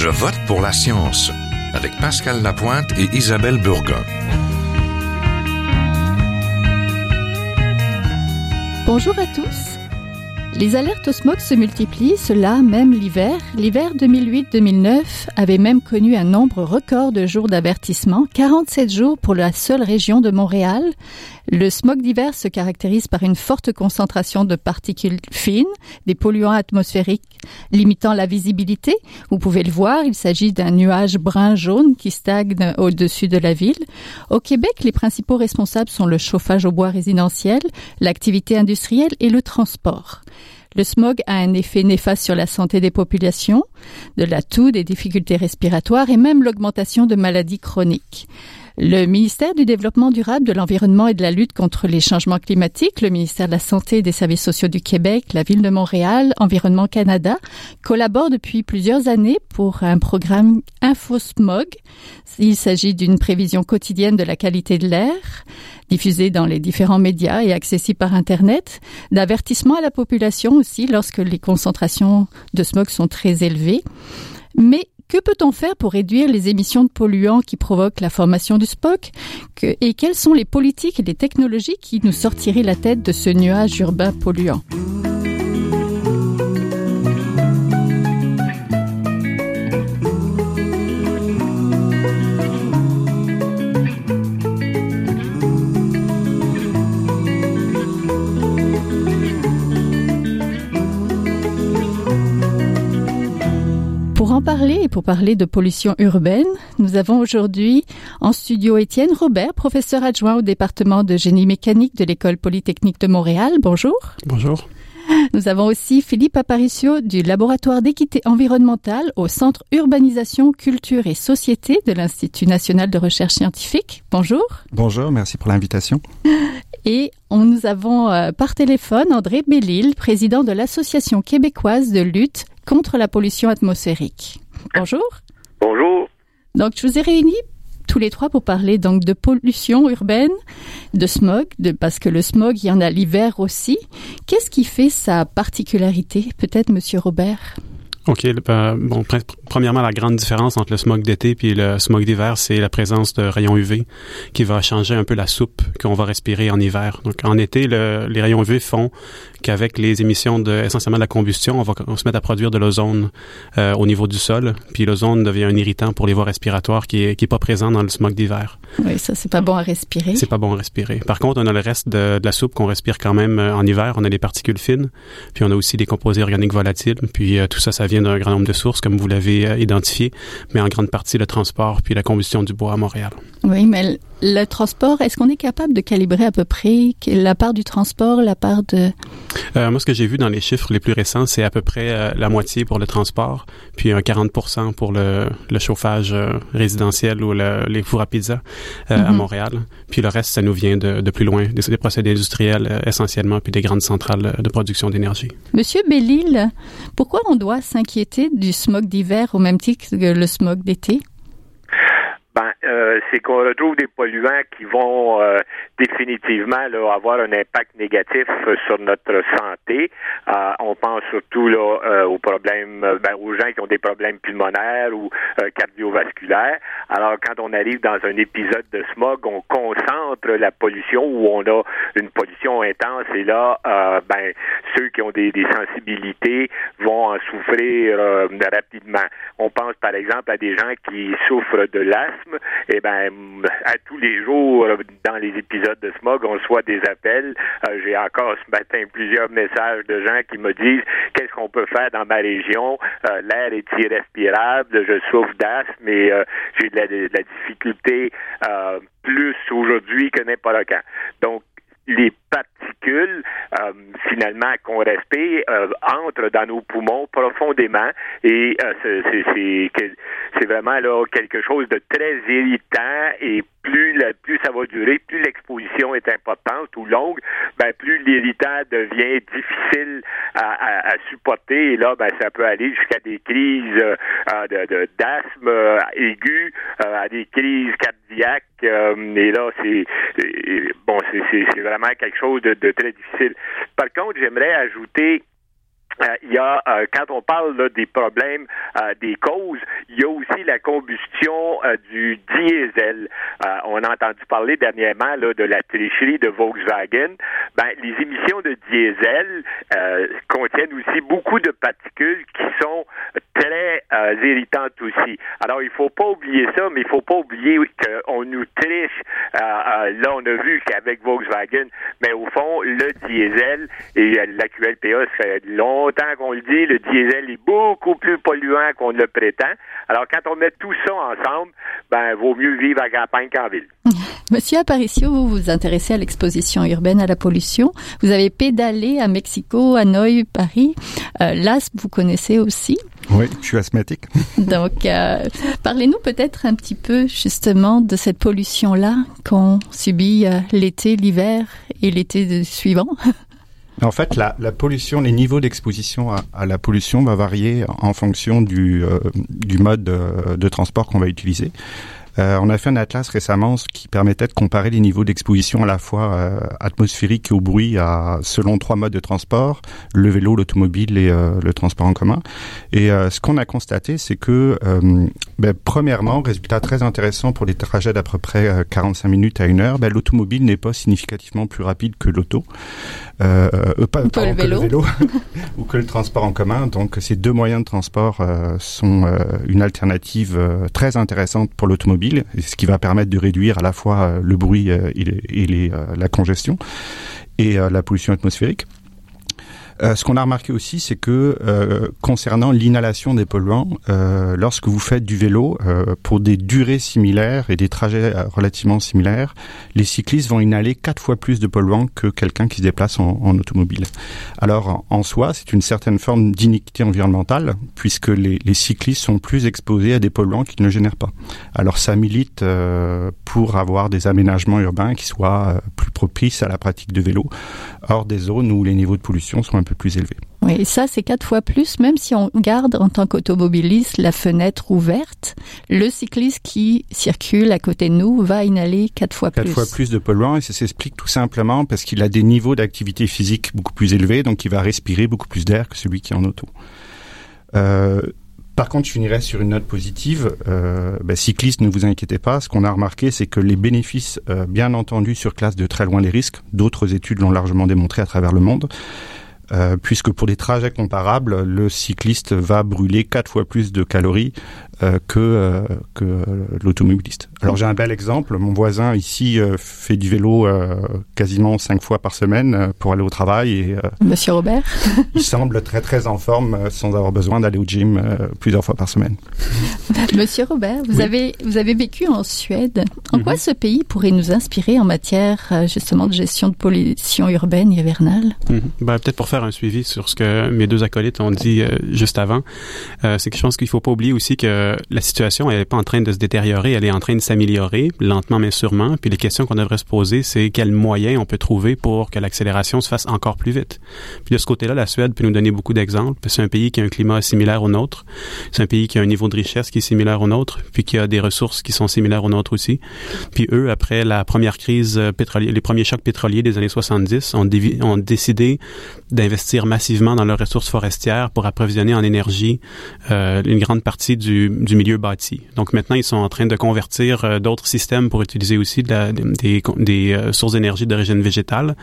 Je vote pour la science avec Pascal Lapointe et Isabelle Burgon. Bonjour à tous. Les alertes au smog se multiplient, cela même l'hiver. L'hiver 2008-2009 avait même connu un nombre record de jours d'avertissement, 47 jours pour la seule région de Montréal. Le smog d'hiver se caractérise par une forte concentration de particules fines, des polluants atmosphériques limitant la visibilité. Vous pouvez le voir, il s'agit d'un nuage brun-jaune qui stagne au-dessus de la ville. Au Québec, les principaux responsables sont le chauffage au bois résidentiel, l'activité industrielle et le transport. Le smog a un effet néfaste sur la santé des populations, de la toux, des difficultés respiratoires et même l'augmentation de maladies chroniques. Le ministère du Développement durable, de l'Environnement et de la lutte contre les changements climatiques, le ministère de la Santé et des Services sociaux du Québec, la Ville de Montréal, Environnement Canada, collaborent depuis plusieurs années pour un programme InfoSmog. Il s'agit d'une prévision quotidienne de la qualité de l'air diffusé dans les différents médias et accessible par Internet, d'avertissement à la population aussi lorsque les concentrations de smog sont très élevées. Mais que peut-on faire pour réduire les émissions de polluants qui provoquent la formation du SPOC Et quelles sont les politiques et les technologies qui nous sortiraient la tête de ce nuage urbain polluant? En parler et pour parler de pollution urbaine, nous avons aujourd'hui en studio Étienne Robert, professeur adjoint au département de génie mécanique de l'École polytechnique de Montréal. Bonjour. Bonjour. Nous avons aussi Philippe Aparicio du laboratoire d'équité environnementale au Centre Urbanisation, Culture et Société de l'Institut national de recherche scientifique. Bonjour. Bonjour, merci pour l'invitation. Et on, nous avons euh, par téléphone André Bellil, président de l'Association québécoise de lutte contre la pollution atmosphérique. Bonjour. Bonjour. Donc, je vous ai réunis tous les trois pour parler donc de pollution urbaine, de smog, de, parce que le smog, il y en a l'hiver aussi. Qu'est-ce qui fait sa particularité Peut-être, Monsieur Robert? OK. Ben, bon, premièrement, la grande différence entre le smog d'été et le smog d'hiver, c'est la présence de rayons UV qui va changer un peu la soupe qu'on va respirer en hiver. Donc, en été, les rayons UV font qu'avec les émissions de essentiellement de la combustion, on va, se mettre à produire de l'ozone euh, au niveau du sol. Puis l'ozone devient un irritant pour les voies respiratoires qui est, qui est pas présent dans le smog d'hiver. Oui, ça, c'est pas bon à respirer. C'est pas bon à respirer. Par contre, on a le reste de, de la soupe qu'on respire quand même euh, en hiver. On a des particules fines, puis on a aussi des composés organiques volatiles. Puis euh, tout ça, ça vient d'un grand nombre de sources, comme vous l'avez euh, identifié, mais en grande partie le transport puis la combustion du bois à Montréal. Oui, mais le transport, est-ce qu'on est capable de calibrer à peu près la part du transport, la part de... Euh, moi, ce que j'ai vu dans les chiffres les plus récents, c'est à peu près euh, la moitié pour le transport, puis un 40 pour le, le chauffage euh, résidentiel ou le, les fours à pizza à mm-hmm. Montréal. Puis le reste, ça nous vient de, de plus loin, des, des procédés industriels essentiellement, puis des grandes centrales de production d'énergie. Monsieur Bellil, pourquoi on doit s'inquiéter du smog d'hiver au même titre que le smog d'été? Ben, euh, c'est qu'on retrouve des polluants qui vont euh, définitivement là, avoir un impact négatif euh, sur notre santé. Euh, on pense surtout là, euh, aux problèmes, ben, aux gens qui ont des problèmes pulmonaires ou cardiovasculaires. Alors, quand on arrive dans un épisode de smog, on concentre la pollution où on a une pollution intense et là, ben, ceux qui ont des, des sensibilités vont en souffrir rapidement. On pense par exemple à des gens qui souffrent de l'asthme eh ben à tous les jours dans les épisodes de smog, on reçoit des appels. Euh, j'ai encore ce matin plusieurs messages de gens qui me disent qu'est-ce qu'on peut faire dans ma région? Euh, l'air est irrespirable, je souffre d'asthme et euh, j'ai de la, difficulté plus aujourd'hui que n'importe quand. Donc les particules euh, finalement qu'on respire euh, entrent dans nos poumons profondément et euh, c'est vraiment là quelque chose de très irritant et plus la, plus ça va durer, plus l'exposition est importante ou longue, ben plus l'irritant devient difficile à, à, supporter et là ben ça peut aller jusqu'à des crises de d'asthme aigu, à des crises cardiaques et là c'est bon c'est vraiment quelque chose de, très difficile. Par contre, j'aimerais ajouter euh, il y a, euh, quand on parle là, des problèmes, euh, des causes, il y a aussi la combustion du diesel. on a entendu parler dernièrement là, de la tricherie de Volkswagen. Ben, les émissions de diesel contiennent aussi beaucoup de particules qui sont irritantes aussi. Alors, il faut pas oublier ça, mais il faut pas oublier qu'on nous triche. là, on a vu qu'avec Volkswagen, mais au fond, le diesel et la QLPA, ça fait longtemps qu'on le dit, le diesel est beaucoup plus polluant qu'on le prétend. Alors, quand on met tout ça ensemble, ben, vaut mieux vivre à campagne qu'en ville. Monsieur Aparicio, vous vous intéressez à l'exposition urbaine à la pollution. Vous avez pédalé à Mexico, Hanoï, Paris. Euh, vous connaissez aussi. Oui, je suis asthmatique. Donc, euh, parlez-nous peut-être un petit peu justement de cette pollution-là qu'on subit euh, l'été, l'hiver et l'été suivant. En fait, la, la pollution, les niveaux d'exposition à, à, la pollution va varier en fonction du, euh, du mode de, de transport qu'on va utiliser. Euh, on a fait un atlas récemment qui permettait de comparer les niveaux d'exposition à la fois euh, atmosphérique et au bruit à, selon trois modes de transport, le vélo, l'automobile et euh, le transport en commun. Et ce qu'on a constaté, c'est que, ben, premièrement, résultat très intéressant pour les trajets d'à peu près 45 minutes à une heure, ben, l'automobile n'est pas significativement plus rapide que l'auto. Pas, que le vélo, vélo ou que le transport en commun. Donc ces deux moyens de transport sont une alternative très intéressante pour l'automobile ce qui va permettre de réduire à la fois euh, le bruit euh, et, euh, la congestion et la pollution atmosphérique. Euh, ce qu'on a remarqué aussi, c'est que euh, concernant l'inhalation des polluants, euh, lorsque vous faites du vélo pour des durées similaires et des trajets relativement similaires, les cyclistes vont inhaler quatre fois plus de polluants que quelqu'un qui se déplace en, automobile. Alors en soi, c'est une certaine forme d'iniquité environnementale puisque les, les, cyclistes sont plus exposés à des polluants qu'ils ne génèrent pas. Alors ça milite pour avoir des aménagements urbains qui soient plus propices à la pratique de vélo, hors des zones où les niveaux de pollution sont un peu plus élevé. Oui, et ça, c'est quatre fois plus, même si on garde en tant qu'automobiliste la fenêtre ouverte, le cycliste qui circule à côté de nous va inhaler quatre fois plus. Quatre fois plus de polluants et ça s'explique tout simplement parce qu'il a des niveaux d'activité physique beaucoup plus élevés, donc il va respirer beaucoup plus d'air que celui qui est en auto. Euh, par contre, je finirais sur une note positive. Euh, ben, cyclistes, ne vous inquiétez pas. Ce qu'on a remarqué, c'est que les bénéfices, euh, bien entendu, sur classe de très loin les risques. D'autres études l'ont largement démontré à travers le monde. Euh, puisque pour des trajets comparables, le cycliste va brûler quatre fois plus de calories euh, que, euh, que l'automobiliste. Alors j'ai un bel exemple. Mon voisin ici fait du vélo quasiment cinq fois par semaine pour aller au travail. Et, Monsieur Robert Il semble très très en forme sans avoir besoin d'aller au gym plusieurs fois par semaine. Monsieur Robert, vous, avez, vous avez vécu en Suède. En quoi mhm. ce pays pourrait nous inspirer en matière justement de gestion de pollution urbaine et hivernale? Mhm. ben, Peut-être pour faire un suivi sur ce que mes deux acolytes ont dit euh, juste avant, euh, c'est que je pense qu'il faut pas oublier aussi que la situation elle est pas en train de se détériorer, elle est en train de s'améliorer lentement mais sûrement. Puis les questions qu'on devrait se poser, c'est quels moyens on peut trouver pour que l'accélération se fasse encore plus vite. Puis de ce côté-là, la Suède peut nous donner beaucoup d'exemples. C'est un pays qui a un climat similaire au nôtre. C'est un pays qui a un niveau de richesse qui est similaire au nôtre, puis qui a des ressources qui sont similaires au nôtre aussi. Puis eux, après la première crise pétrolière, les premiers chocs pétroliers des années 70, ont, ont décidé d'investir massivement dans leurs ressources forestières pour approvisionner en énergie euh, une grande partie du, du, milieu bâti. Donc maintenant, ils sont en train de convertir euh, d'autres systèmes pour utiliser aussi des, euh, sources d'énergie d'origine végétale.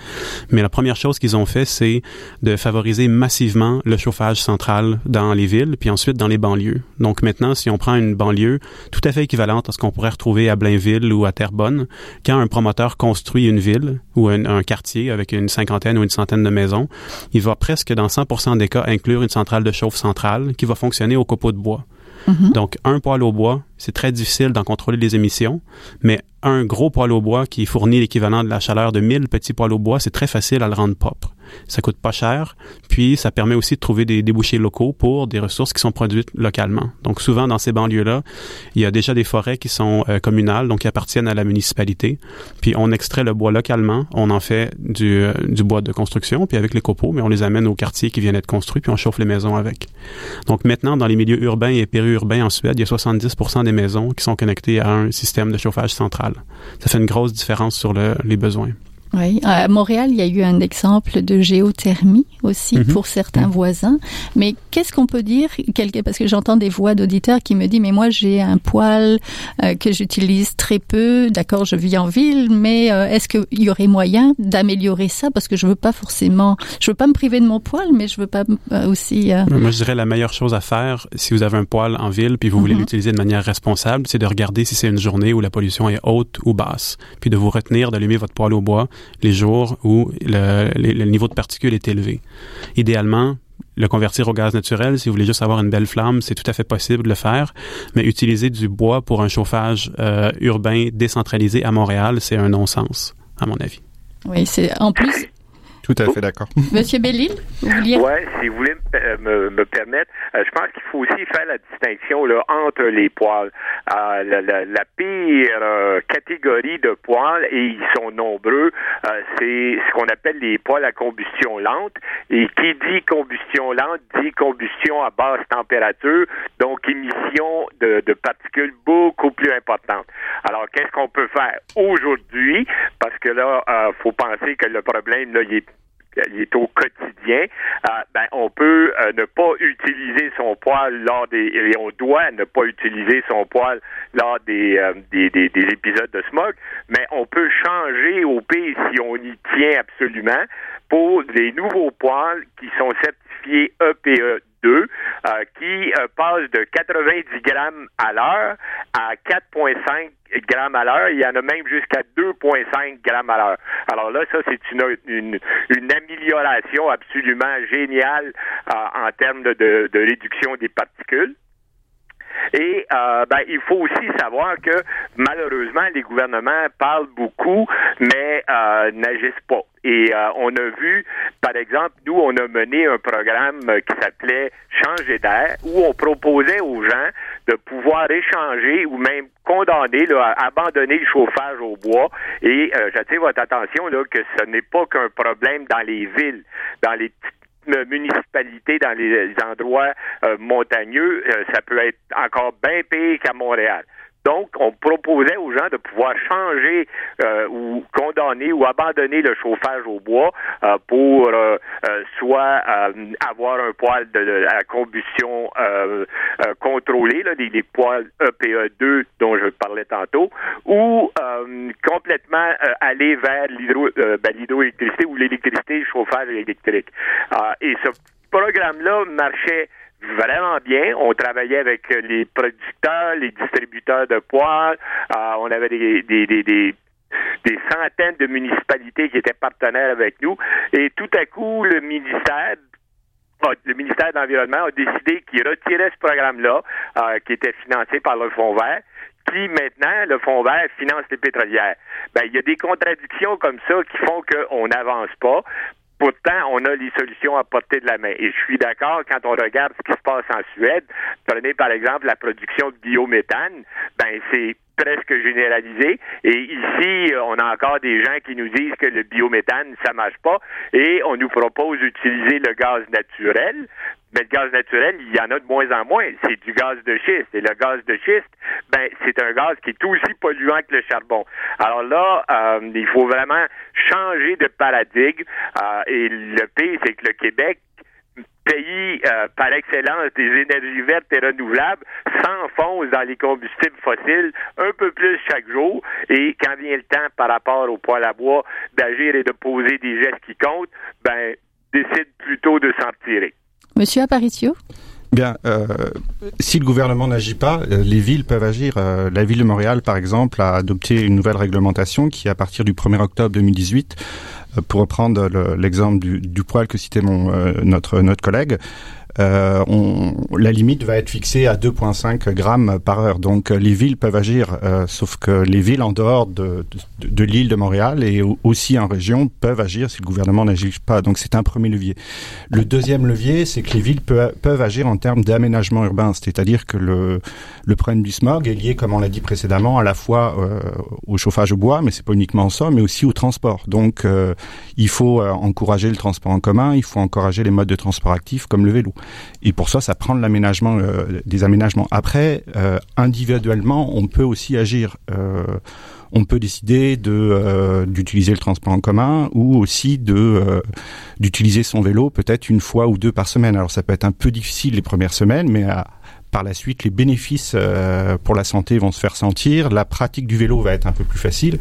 Mais la première chose qu'ils ont fait, c'est de favoriser massivement le chauffage central dans les villes, puis ensuite dans les banlieues. Donc maintenant, si on prend une banlieue tout à fait équivalente à ce qu'on pourrait retrouver à Blainville ou à Terrebonne, quand un promoteur construit une ville ou un, un quartier avec une cinquantaine ou une centaine de maisons, il va presque dans 100% des cas inclure une centrale de chauffe centrale qui va fonctionner au copeau de bois. Donc, un poêle au bois, c'est très difficile d'en contrôler les émissions, mais un gros poêle au bois qui fournit l'équivalent de la chaleur de 1000 petits poêles au bois, c'est très facile à le rendre propre ça coûte pas cher, puis ça permet aussi de trouver des débouchés locaux pour des ressources qui sont produites localement. Donc souvent dans ces banlieues-là, il y a déjà des forêts qui sont euh, communales, donc qui appartiennent à la municipalité. Puis on extrait le bois localement, on en fait du, euh, du bois de construction, puis avec les copeaux, mais on les amène au quartier qui viennent d'être construit, puis on chauffe les maisons avec. Donc maintenant, dans les milieux urbains et périurbains en Suède, il y a 70% des maisons qui sont connectées à un système de chauffage central. Ça fait une grosse différence sur le, les besoins. Oui, à Montréal, il y a eu un exemple de géothermie aussi Mhm. pour certains Mhm. voisins. Mais qu'est-ce qu'on peut dire Parce que j'entends des voix d'auditeurs qui me disent mais moi j'ai un poêle euh, que j'utilise très peu. D'accord, je vis en ville, mais euh, est-ce qu'il y aurait moyen d'améliorer ça? Parce que je veux pas forcément, je veux pas me priver de mon poêle, mais je veux pas euh, aussi. euh, Moi, je dirais la meilleure chose à faire si vous avez un poêle en ville puis vous voulez Mhm. l'utiliser de manière responsable, c'est de regarder si c'est une journée où la pollution est haute ou basse, puis de vous retenir d'allumer votre poêle au bois les jours où le, niveau de particules est élevé. Idéalement, le convertir au gaz naturel, si vous voulez juste avoir une belle flamme, c'est tout à fait possible de le faire, mais utiliser du bois pour un chauffage euh, urbain décentralisé à Montréal, c'est un non-sens, à mon avis. Oui, c'est en plus. Tout à fait d'accord. Monsieur Bellil, vous vouliez? Ouais, si vous voulez me, me, me permettre, euh, je pense qu'il faut aussi faire la distinction là, entre les poils. Euh, la, la, la pire euh, catégorie de poils, et ils sont nombreux, euh, c'est ce qu'on appelle les poils à combustion lente. Et qui dit combustion lente dit combustion à basse température, donc émission de, de particules beaucoup plus importantes. Alors, qu'est-ce qu'on peut faire aujourd'hui? Parce que là, euh, faut penser que le problème, là, il est il est au quotidien, euh, ben, on peut euh, ne pas utiliser son poil lors des et on doit ne pas utiliser son poil lors des, euh, des, des, des épisodes de smog, mais on peut changer au pays si on y tient absolument pour des nouveaux poils qui sont certifiés EPE 2 euh, qui euh, passent de 90 grammes à l'heure à 4,5 grammes à l'heure. Il y en a même jusqu'à 2,5 grammes à l'heure. Alors là, ça, c'est une, une, une amélioration absolument géniale euh, en termes de, de, de réduction des particules. Et euh, ben, il faut aussi savoir que malheureusement, les gouvernements parlent beaucoup, mais euh, n'agissent pas. Et euh, on a vu, par exemple, nous, on a mené un programme qui s'appelait Changer d'air, où on proposait aux gens de pouvoir échanger ou même condamner, là, abandonner le chauffage au bois. Et j'attire votre attention là, que ce n'est pas qu'un problème dans les villes, dans les petites municipalités, dans les endroits euh, montagneux, euh, ça peut être encore bien pire qu'à Montréal. Donc, on proposait aux gens de pouvoir changer euh, ou condamner ou abandonner le chauffage au bois euh, pour euh, euh, soit euh, avoir un poêle de, combustion euh, contrôlée, là, les, les poêles E EPE2 dont je parlais tantôt, ou complètement aller vers ben, l'hydroélectricité ou l'électricité, le chauffage électrique. Ah, et ce programme-là marchait vraiment bien. On travaillait avec les producteurs, les distributeurs de poils. Euh, on avait des, des, des, des centaines de municipalités qui étaient partenaires avec nous. Et tout à coup, le ministère a- le ministère de l'Environnement a décidé qu'il retirait ce programme-là, euh, qui était financé par le Fonds vert, qui maintenant, le Fonds vert, finance les pétrolières. Ben, il y a des contradictions comme ça qui font qu'on n'avance pas. Pourtant, on a les solutions à portée de la main. Et je suis d'accord quand on regarde ce qui se passe en Suède. Prenez par exemple la production de biométhane. Ben, c'est presque généralisé. Et ici, euh, on a encore des gens qui nous disent que le biométhane, ça marche pas. Et on nous propose d'utiliser le gaz naturel. Mais le gaz naturel, il y en a de moins en moins. C'est du gaz de schiste. Et le gaz de schiste, ben, c'est un gaz qui est aussi polluant que le charbon. Alors là, euh, il faut vraiment changer de paradigme. Euh, et le pire, c'est que le Québec, pays euh, par excellence des énergies vertes et renouvelables, s'enfonce dans les combustibles fossiles un peu plus chaque jour. Et quand vient le temps par rapport au poêle à bois d'agir et de poser des gestes qui comptent, ben décide plutôt de s'en tirer. Monsieur Aparicio Bien, euh, si le gouvernement n'agit pas, euh, les villes peuvent agir. Euh, la ville de Montréal, par exemple, a adopté une nouvelle réglementation qui, à partir du 1er octobre 2018, euh, pour reprendre le- l'exemple du, du poil que citait mon, euh, notre, notre collègue, euh, on, la limite va être fixée à 2,5 grammes par heure. Donc euh, les villes peuvent agir, euh, sauf que les villes en dehors de, de, de l'île de Montréal et au- aussi en région peuvent agir si le gouvernement n'agit pas. Donc c'est un premier levier. Le deuxième levier, c'est que les villes peu- peuvent agir en termes d'aménagement urbain, c'est-à-dire que le, le problème du smog est lié, comme on l'a dit précédemment, à la fois euh, au chauffage au bois, mais c'est pas uniquement ça, mais aussi au transport. Donc euh, il faut euh, encourager le transport en commun, il faut encourager les modes de transport actifs comme le vélo. Et pour ça, ça prend de l'aménagement, des aménagements. Après, individuellement, on peut aussi agir on peut décider de d'utiliser le transport en commun ou aussi de d'utiliser son vélo peut-être une fois ou deux par semaine. Alors ça peut être un peu difficile les premières semaines, mais par la suite, les bénéfices euh, pour la santé vont se faire sentir, la pratique du vélo va être un peu plus facile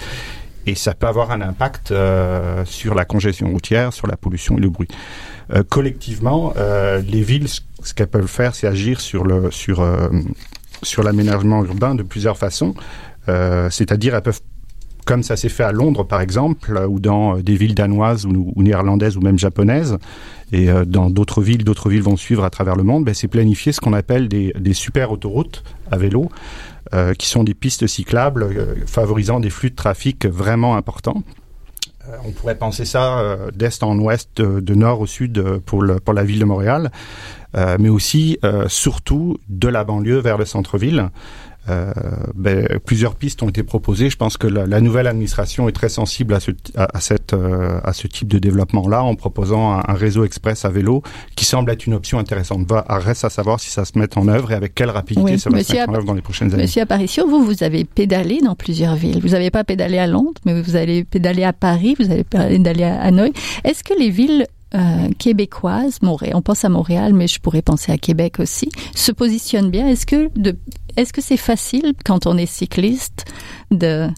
et ça peut avoir un impact euh, sur la congestion routière, sur la pollution et le bruit. Euh, collectivement, les villes, ce qu'elles peuvent faire, c'est agir sur le sur sur l'aménagement urbain de plusieurs façons. C'est-à-dire, elles peuvent comme ça s'est fait à Londres par exemple, ou dans des villes danoises ou, ou néerlandaises ou même japonaises, et euh, dans d'autres villes, d'autres villes vont suivre à travers le monde, ben, c'est planifier ce qu'on appelle des, des, super autoroutes à vélo, euh, qui sont des pistes cyclables euh, favorisant des flux de trafic vraiment importants. on pourrait penser ça d'est en ouest, de nord au sud pour, pour la ville de Montréal, mais aussi surtout de la banlieue vers le centre-ville. Euh, ben, plusieurs pistes ont été proposées. Je pense que la, la nouvelle administration est très sensible à ce, à, cette, euh, à ce type de développement-là en proposant un, un, réseau express à vélo qui semble être une option intéressante. Va, reste à savoir si ça se met en œuvre et avec quelle rapidité ça va se mettre en œuvre dans les prochaines années. Monsieur Apparition, vous, vous avez pédalé dans plusieurs villes. Vous n'avez pas pédalé à Londres, mais vous allez pédaler à Paris, vous allez pédaler à Hanoï. Est-ce que les villes euh, québécoise, Montréal, on pense à Montréal, mais je pourrais penser à Québec aussi, se positionne bien. Est-ce que de, est-ce que c'est facile quand on est cycliste de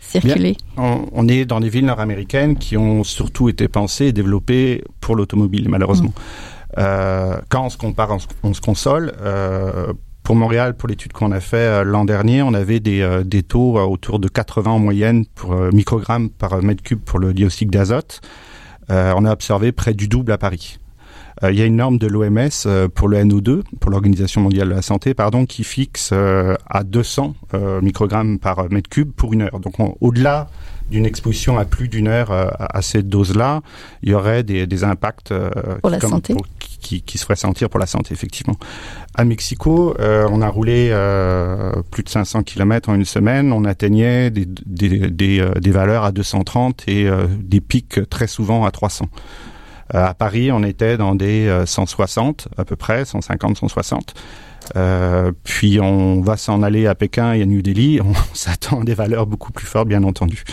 circuler? On, est dans des villes nord-américaines qui ont surtout été pensées et développées pour l'automobile, malheureusement. Mm. Euh, quand on se compare, on se, console. Euh, pour Montréal, pour l'étude qu'on a fait euh, l'an dernier, on avait des, euh, des taux autour de 80 en moyenne pour microgrammes par mètre cube pour le dioxyde d'azote. Euh, on a observé près du double à Paris. Euh, il y a une norme de l'OMS euh, pour le NO2, pour l'Organisation mondiale de la santé, pardon, qui fixe à 200 microgrammes par mètre cube pour une heure. Donc au-delà d'une exposition à plus d'une heure à, cette dose-là, il y aurait des, impacts pour la santé. qui, qui, se feraient sentir pour la santé, effectivement. À Mexico, on a roulé plus de 500 km en une semaine. On atteignait des, des, des valeurs à 230 et des pics très souvent à 300. Euh, à Paris, on était dans des 160 euh, à peu près, 150, 160. Euh, puis on va s'en aller à Pékin et à New Delhi. On s'attend à des valeurs beaucoup plus fortes, bien entendu.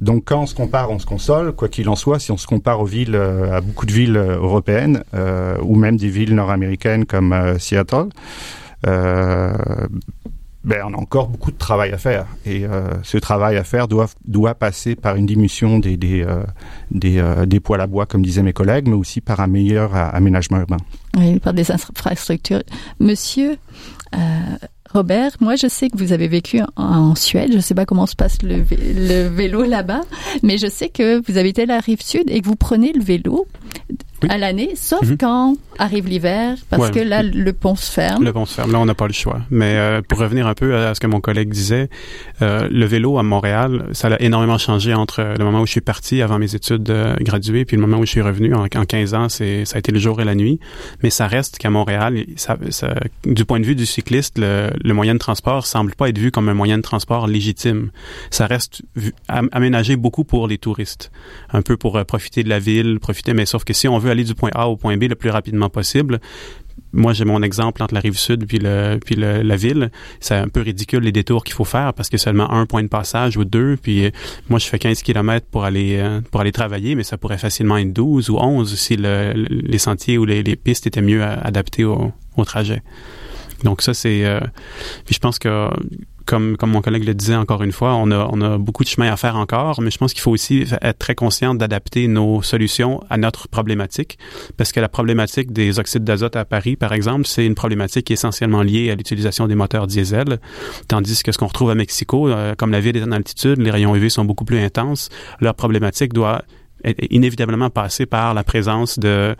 Donc quand on se compare, on se console. Quoi qu'il en soit, si on se compare aux villes, à beaucoup de villes européennes euh, ou même des villes nord-américaines comme Seattle, ben, on a encore beaucoup de travail à faire. Et euh, ce travail à faire doit, doit passer par une diminution des, des, euh, des, euh, des, poils à bois, comme disaient mes collègues, mais aussi par un meilleur aménagement urbain. Oui, par des infrastructures. Monsieur Robert, moi je sais que vous avez vécu en Suède, je ne sais pas comment se passe le, le vélo là-bas, mais je sais que vous habitez la rive sud et que vous prenez le vélo à l'année, sauf mhm. quand arrive l'hiver, parce que là, le pont se ferme. Le pont se ferme, là, on n'a pas le choix. Mais euh, pour revenir un peu à ce que mon collègue disait, euh, le vélo à Montréal, ça a énormément changé entre le moment où je suis parti avant mes études euh, graduées, puis le moment où je suis revenu en, en 15 ans, c'est ça a été le jour et la nuit. Mais ça reste qu'à Montréal, ça, ça, du point de vue du cycliste, le, le, moyen de transport semble pas être vu comme un moyen de transport légitime. Ça reste aménagé beaucoup pour les touristes, un peu pour profiter de la ville, profiter, mais sauf que si on veut aller du point A au point B le plus rapidement possible, moi, j'ai mon exemple entre la rive sud puis la ville. C'est un peu ridicule les détours qu'il faut faire parce que seulement un point de passage ou deux. Puis euh, moi, je fais 15 km pour aller euh, pour aller travailler, mais ça pourrait facilement être 12 ou 11 si le, les sentiers ou les, pistes étaient mieux adaptés au, au trajet. Donc ça, c'est... Euh, puis je pense que comme, mon collègue le disait encore une fois, on a, on a beaucoup de chemin à faire encore, mais je pense qu'il faut aussi être très conscient d'adapter nos solutions à notre problématique, parce que la problématique des oxydes d'azote à Paris, par exemple, c'est une problématique essentiellement liée à l'utilisation des moteurs diesel, tandis que ce qu'on retrouve à Mexico, euh, comme la ville est en altitude, les rayons UV sont beaucoup plus intenses, leur problématique doit inévitablement passer par la présence de,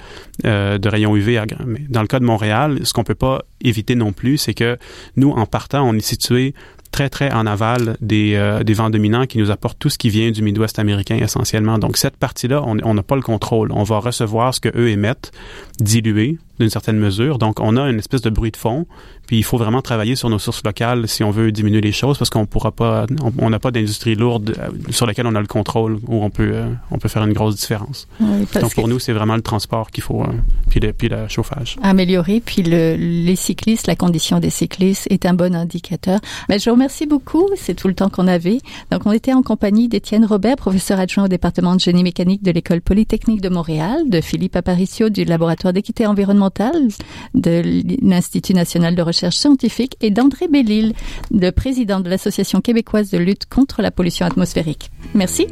euh, rayons UV. Dans le cas de Montréal, ce qu'on peut pas éviter non plus, c'est que nous, en partant, on est situé très, très en aval des, euh, vents dominants qui nous apportent tout ce qui vient du Midwest américain essentiellement. Donc, cette partie-là, on n'a pas le contrôle. On va recevoir ce que eux émettent, dilué, d'une certaine mesure. Donc, on a une espèce de bruit de fond. Puis, il faut vraiment travailler sur nos sources locales si on veut diminuer les choses parce qu'on pourra pas, on n'a pas d'industrie lourde euh, sur laquelle on a le contrôle où on peut, euh, on peut faire une grosse différence. Donc, pour nous, c'est vraiment le transport qu'il faut, euh, puis, le, puis le chauffage. Améliorer, puis le, les cyclistes, la condition des cyclistes est un bon indicateur. Mais je vous remercie beaucoup. C'est tout le temps qu'on avait. Donc, on était en compagnie d'Étienne Robert, professeur adjoint au département de génie mécanique de l'École polytechnique de Montréal, de Philippe Aparicio du laboratoire d'équité environnementale de l'Institut national de recherche scientifique et d'André Bellil, le président de l'Association québécoise de lutte contre la pollution atmosphérique. Merci.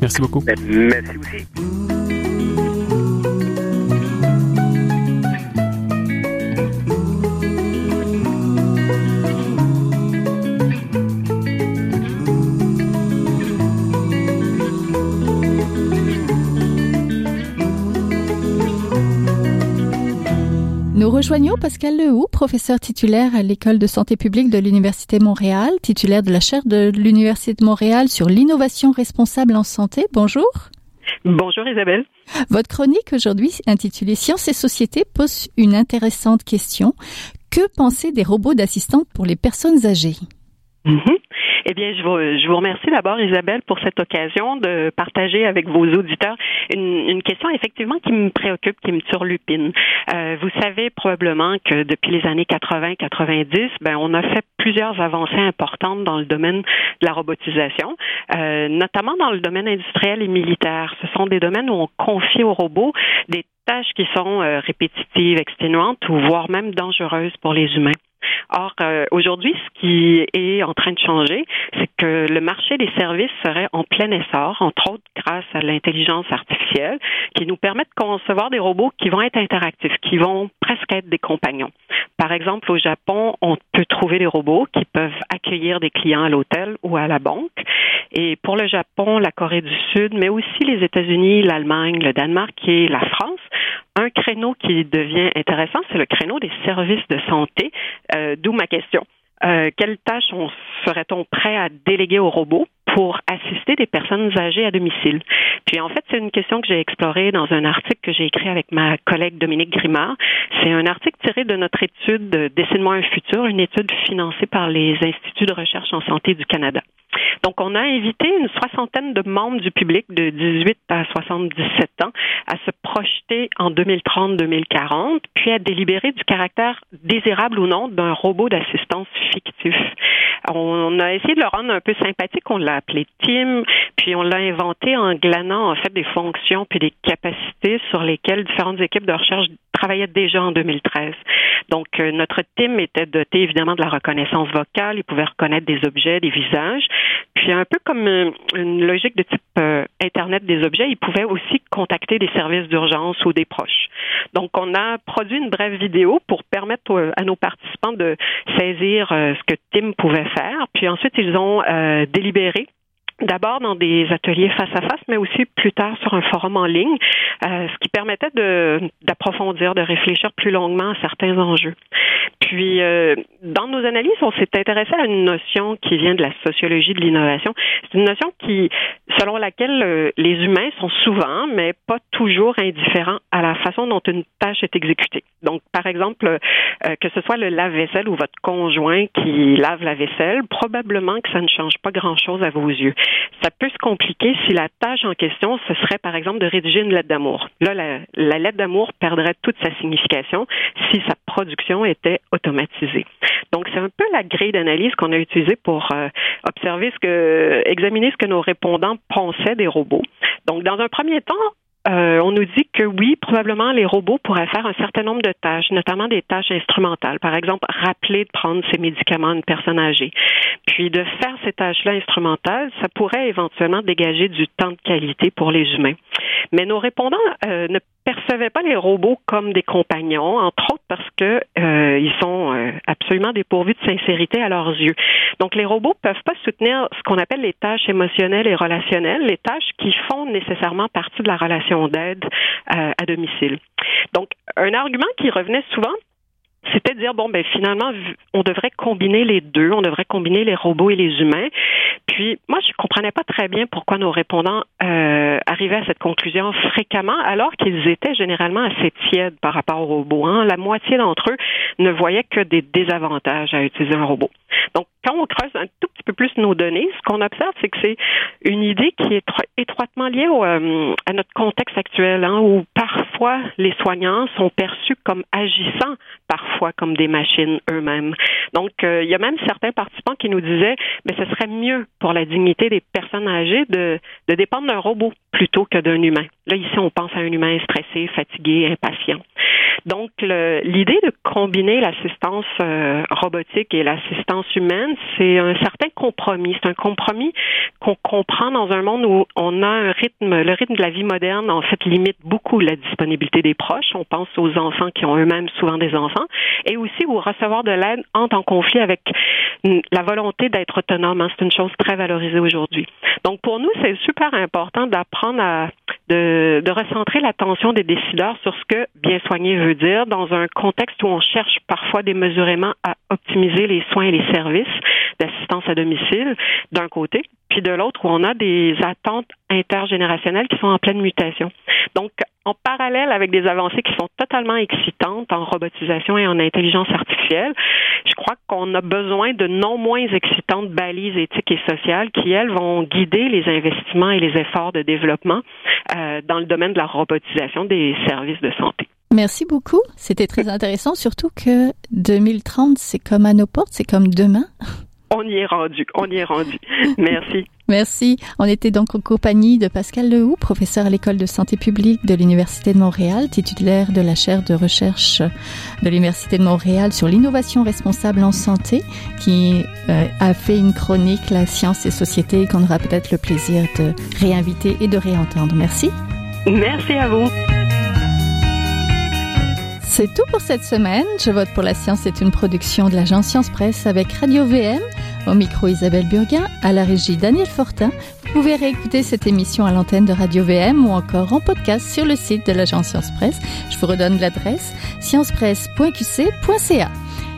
Merci beaucoup. Merci aussi. Rejoignons Pascal Lehoux, professeur titulaire à l'École de santé publique de l'Université Montréal, titulaire de la chaire de l'Université de Montréal sur l'innovation responsable en santé. Bonjour. Bonjour Isabelle. Votre chronique aujourd'hui intitulée Sciences et société pose une intéressante question. Que penser des robots d'assistante pour les personnes âgées? Mhm. Eh bien, je vous, je vous remercie d'abord, Isabelle, pour cette occasion de partager avec vos auditeurs une, une question effectivement qui me préoccupe, qui me turlupine. Euh, vous savez probablement que depuis les années 80-90, ben, on a fait plusieurs avancées importantes dans le domaine de la robotisation, euh, notamment dans le domaine industriel et militaire. Ce sont des domaines où on confie aux robots des tâches qui sont euh, répétitives, exténuantes ou voire même dangereuses pour les humains. Or, euh, aujourd'hui, ce qui est en train de changer, c'est que le marché des services serait en plein essor, entre autres grâce à l'intelligence artificielle, qui nous permet de concevoir des robots qui vont être interactifs, qui vont presque être des compagnons. Par exemple, au Japon, on peut trouver des robots qui peuvent accueillir des clients à l'hôtel ou à la banque. Et pour le Japon, la Corée du Sud, mais aussi les États-Unis, l'Allemagne, le Danemark et la France, un créneau qui devient intéressant, c'est le créneau des services de santé, euh, d'où ma question. Euh, quelles tâches serait-on prêt à déléguer aux robots pour assister des personnes âgées à domicile? Puis en fait, c'est une question que j'ai explorée dans un article que j'ai écrit avec ma collègue Dominique Grimard. C'est un article tiré de notre étude Dessine-moi un futur, une étude financée par les instituts de recherche en santé du Canada. Donc, on a invité une soixantaine de membres du public de 18 à 77 ans à se projeter en 2030-2040, puis à délibérer du caractère désirable ou non d'un robot d'assistance fictif. On a essayé de le rendre un peu sympathique. On l'a appelé Tim, puis on l'a inventé en glanant en fait des fonctions puis des capacités sur lesquelles différentes équipes de recherche travaillaient déjà en 2013. Donc euh, notre Tim était doté évidemment de la reconnaissance vocale. Il pouvait reconnaître des objets, des visages, puis un peu comme euh, une, logique de type euh, Internet des objets, il pouvait aussi contacter des services d'urgence ou des proches. Donc on a produit une brève vidéo pour permettre à nos participants de saisir ce que Tim pouvait faire. Puis ensuite ils ont délibéré D'abord dans des ateliers face à face, mais aussi plus tard sur un forum en ligne, euh, ce qui permettait d'approfondir, de, réfléchir plus longuement à certains enjeux. Puis, euh, dans nos analyses, on s'est intéressé à une notion qui vient de la sociologie de l'innovation. C'est une notion qui, selon laquelle euh, les humains sont souvent, mais pas toujours indifférents à la façon dont une tâche est exécutée. Donc, par exemple, que ce soit le lave-vaisselle ou votre conjoint qui lave la vaisselle, probablement que ça ne change pas grand-chose à vos yeux. Ça peut se compliquer si la tâche en question, ce serait par exemple de rédiger une lettre d'amour. Là, la, lettre d'amour perdrait toute sa signification si sa production était automatisée. Donc, c'est un peu la grille d'analyse qu'on a utilisée pour euh, observer ce que, examiner ce que nos répondants pensaient des robots. Donc, dans un premier temps, euh, on nous dit que oui, probablement les robots pourraient faire un certain nombre de tâches, notamment des tâches instrumentales. Par exemple, rappeler de prendre ses médicaments à une personne âgée. Puis de faire ces tâches-là instrumentales, ça pourrait éventuellement dégager du temps de qualité pour les humains. Mais nos répondants euh, ne percevaient pas les robots comme des compagnons, entre autres parce que euh, ils sont euh, absolument dépourvus de sincérité à leurs yeux. Donc les robots peuvent pas soutenir ce qu'on appelle les tâches émotionnelles et relationnelles, les tâches qui font nécessairement partie de la relation d'aide à domicile. Donc un argument qui revenait souvent c'était de dire bon ben finalement on devrait combiner les deux, on devrait combiner les robots et les humains. Puis moi je comprenais pas très bien pourquoi nos répondants euh, arrivaient à cette conclusion fréquemment alors qu'ils étaient généralement assez tièdes par rapport aux robots. Hein. La moitié d'entre eux ne voyaient que des désavantages à utiliser un robot. Donc quand on creuse un tout petit peu plus nos données, ce qu'on observe c'est que c'est une idée qui est étroitement liée euh, à notre contexte actuel, hein, où parfois les soignants sont perçus comme agissant parfois comme des machines eux-mêmes. Donc, euh, il y a même certains participants qui nous disaient, mais ce serait mieux pour la dignité des personnes âgées de, de dépendre d'un robot plutôt que d'un humain. Là, ici, on pense à un humain stressé, fatigué, impatient. Donc, l'idée de combiner l'assistance euh, robotique et l'assistance humaine, c'est un certain compromis. C'est un compromis qu'on comprend dans un monde où on a un rythme, le rythme de la vie moderne, en fait, limite beaucoup la disponibilité des proches. On pense aux enfants qui ont eux-mêmes souvent des enfants et aussi où recevoir de l'aide entre en conflit avec la volonté d'être autonome. Hein. C'est une chose très valorisée aujourd'hui. Donc, pour nous, c'est super important d'apprendre à de, recentrer l'attention des décideurs sur ce que bien soigner veut dire dans un contexte où on cherche parfois des mesurément à optimiser les soins et les services d'assistance à domicile d'un côté, puis de l'autre où on a des attentes intergénérationnelles qui sont en pleine mutation. Donc, en parallèle avec des avancées qui sont totalement excitantes en robotisation et en intelligence artificielle, je crois qu'on a besoin de non moins excitantes balises éthiques et sociales qui, elles, vont guider les investissements et les efforts de développement euh, dans le domaine de la robotisation des services de santé. Merci beaucoup. C'était très intéressant, surtout que 2030, c'est comme à nos portes, c'est comme demain. On y est rendu, on y est rendu. Merci. Merci. On était donc en compagnie de Pascal Lehoux, professeur à l'école de santé publique de l'Université de Montréal, titulaire de la chaire de recherche de l'Université de Montréal sur l'innovation responsable en santé, qui euh, a fait une chronique La science et société qu'on aura peut-être le plaisir de réinviter et de réentendre. Merci. Merci à vous. C'est tout pour cette semaine. Je vote pour la science est une production de l'agence Science Presse avec Radio VM, au micro Isabelle Burguin, à la régie Daniel Fortin. Vous pouvez réécouter cette émission à l'antenne de Radio VM ou encore en podcast sur le site de l'agence Science Presse. Je vous redonne l'adresse sciencepresse.qc.ca.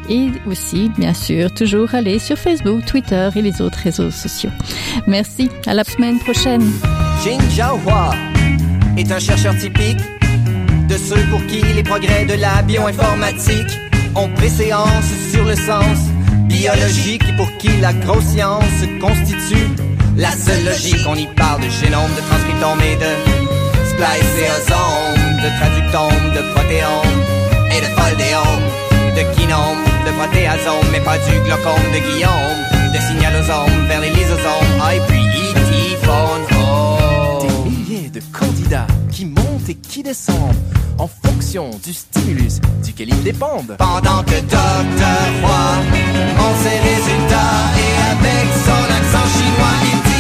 Et aussi, bien sûr, toujours aller sur Facebook, Twitter et les autres réseaux sociaux. Merci. À la semaine prochaine. Est un chercheur typique de ceux pour qui les progrès de la bioinformatique ont préséance sur le sens biologique et pour qui la grosse science constitue la seule logique. On y parle de génome, de transcriptome et de spliceosome, de traductome, de protéome et de foldéome, de kinome, de protéasome, mais pas du glaucome de Guillaume, de signalosome vers les lysosomes, I puis E.T. Des milliers de candidats qui montent et qui descendent en du stimulus duquel ils dépendent. Pendant que Docteur Roy, on ses résultats et avec son accent chinois, il